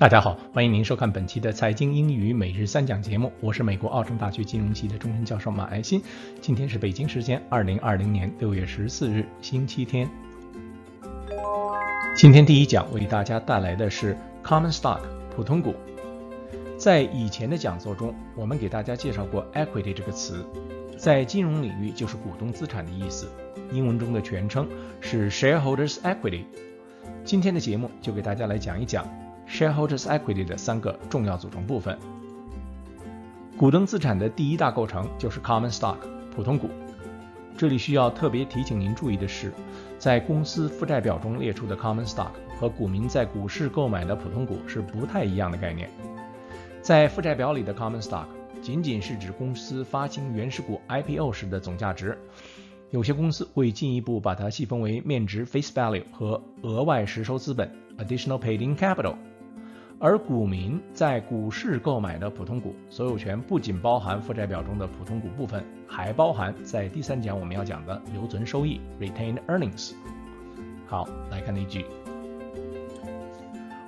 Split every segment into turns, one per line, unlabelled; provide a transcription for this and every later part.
大家好，欢迎您收看本期的财经英语每日三讲节目，我是美国奥城大学金融系的终身教授马爱新。今天是北京时间二零二零年六月十四日，星期天。今天第一讲为大家带来的是 common stock 普通股。在以前的讲座中，我们给大家介绍过 equity 这个词，在金融领域就是股东资产的意思，英文中的全称是 shareholders equity。今天的节目就给大家来讲一讲。Shareholders equity 的三个重要组成部分。股东资产的第一大构成就是 common stock 普通股。这里需要特别提醒您注意的是，在公司负债表中列出的 common stock 和股民在股市购买的普通股是不太一样的概念。在负债表里的 common stock 仅仅是指公司发行原始股 IPO 时的总价值，有些公司会进一步把它细分为面值 face value 和额外实收资本 additional paid-in capital。而股民在股市购买的普通股所有权不仅包含负债表中的普通股部分，还包含在第三讲我们要讲的留存收益 （retained earnings）。好，来看例句：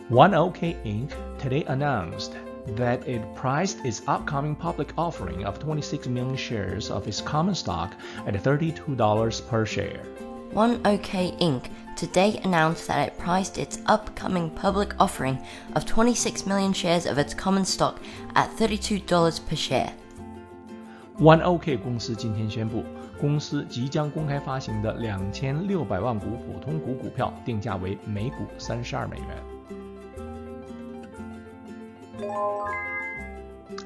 One OK Inc. today announced that it priced its upcoming public offering of 26 million shares of its common stock at $32 per share.
One OK Inc. today announced that it priced its upcoming public offering of 26 million shares of its common stock at $32 per share.
One OK 公司今天宣布，公司即将公开发行的两千六百万股普通股股票定价为每股三十二美元。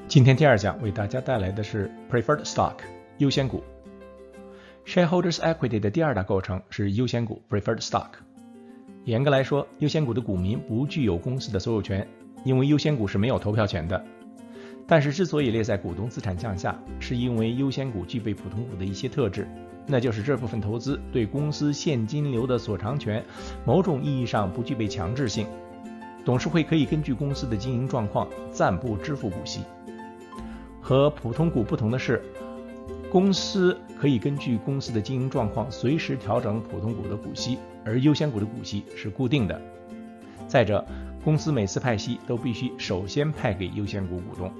今天第二讲为大家带来的是 Preferred Stock 优先股。 Shareholders equity 的第二大构成是优先股 （preferred stock）。严格来说，优先股的股民不具有公司的所有权，因为优先股是没有投票权的。但是，之所以列在股东资产项下，是因为优先股具备普通股的一些特质，那就是这部分投资对公司现金流的所偿权，某种意义上不具备强制性。董事会可以根据公司的经营状况暂不支付股息。和普通股不同的是。公司可以根据公司的经营状况随时调整普通股的股息，而优先股的股息是固定的。再者，公司每次派息都必须首先派给优先股股东。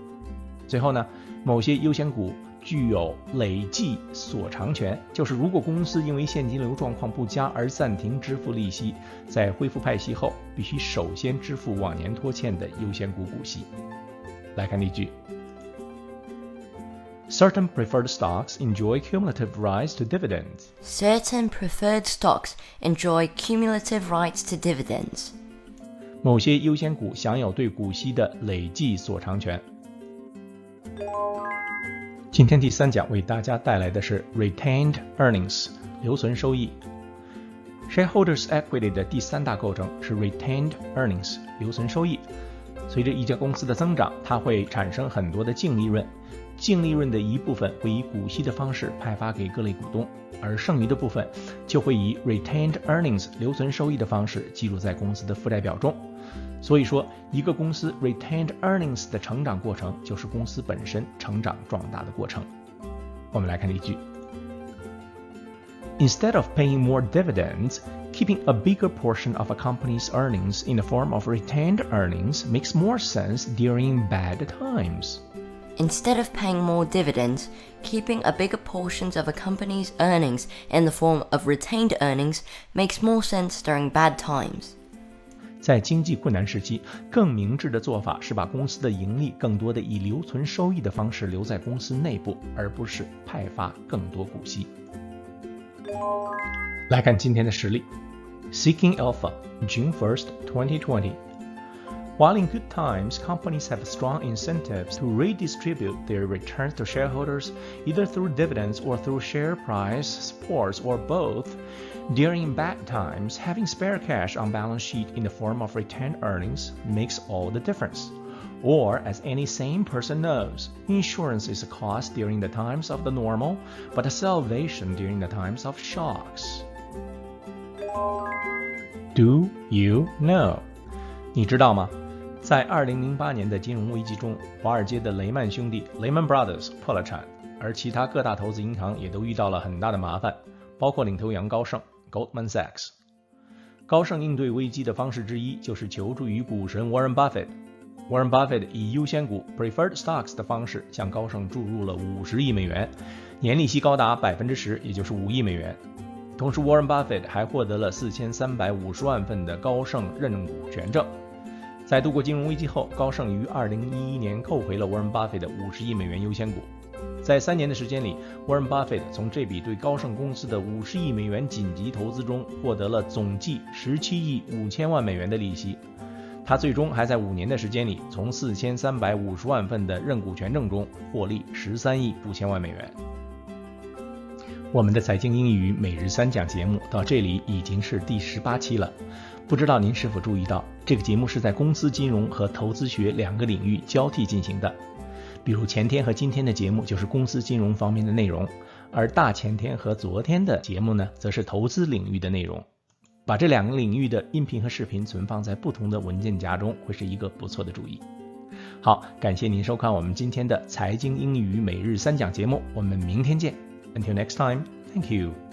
最后呢，某些优先股具有累计所偿权，就是如果公司因为现金流状况不佳而暂停支付利息，在恢复派息后，必须首先支付往年拖欠的优先股股息。来看例句。Certain preferred stocks enjoy cumulative rights to dividends.
Certain preferred stocks enjoy cumulative rights to dividends.
某些优先股享有对股息的累计所偿权。今天第三讲为大家带来的是 retained earnings 留存收益。Shareholders equity 的第三大构成是 retained earnings 留存收益。 随着一家公司的增长，它会产生很多的净利润。净利润的一部分会以股息的方式派发给各类股东，而剩余的部分就会以 retained earnings 留存收益的方式记录在公司的负债表中。所以说，一个公司 retained earnings 的成长过程就是公司本身成长壮大的过程。我们来看例句 ：Instead of paying more dividends, keeping a bigger portion of a company's earnings in the form of retained earnings makes more sense during bad times.
Instead of paying more dividends, keeping a bigger portion of a company's earnings in the form of retained earnings makes more sense during bad times.
在经济困难时期，更明智的做法是把公司的盈利更多的以留存收益的方式留在公司内部，而不是派发更多股息。 来看今天的实例：Seeking Alpha, June 1st, 2020. While in good times, companies have strong incentives to redistribute their returns to shareholders either through dividends or through share price supports or both. During bad times, having spare cash on balance sheet in the form of retained earnings makes all the difference. Or, as any sane person knows, insurance is a cost during the times of the normal, but a salvation during the times of shocks. Do you know? 你知道吗？在二零零八年的金融危机中，华尔街的雷曼兄弟 （Lehman Brothers） 破了产，而其他各大投资银行也都遇到了很大的麻烦，包括领头羊高盛 （Goldman Sachs）。 高盛应对危机的方式之一就是求助于股神 Warren Buffett。 Warren Buffett 以优先股 （Preferred Stocks） 的方式向高盛注入了五十亿美元，年利息高达百分之十，也就是五亿美元。同时，Warren Buffett 还获得了四千三百五十万份的高盛认股权证。在度过金融危机后，高盛于二零一一年购回了 Warren Buffett 的五十亿美元优先股。在三年的时间里，Warren Buffett 从这笔对高盛公司的五十亿美元紧急投资中获得了总计十七亿五千万美元的利息。他最终还在五年的时间里，从四千三百五十万份的认股权证中获利十三亿五千万美元。我们的财经英语每日三讲节目到这里已经是第十八期了，不知道您是否注意到，这个节目是在公司金融和投资学两个领域交替进行的。比如前天和今天的节目就是公司金融方面的内容，而大前天和昨天的节目呢，则是投资领域的内容。把这两个领域的音频和视频存放在不同的文件夹中，会是一个不错的主意。好，感谢您收看我们今天的财经英语每日三讲节目，我们明天见。Until next time, thank you.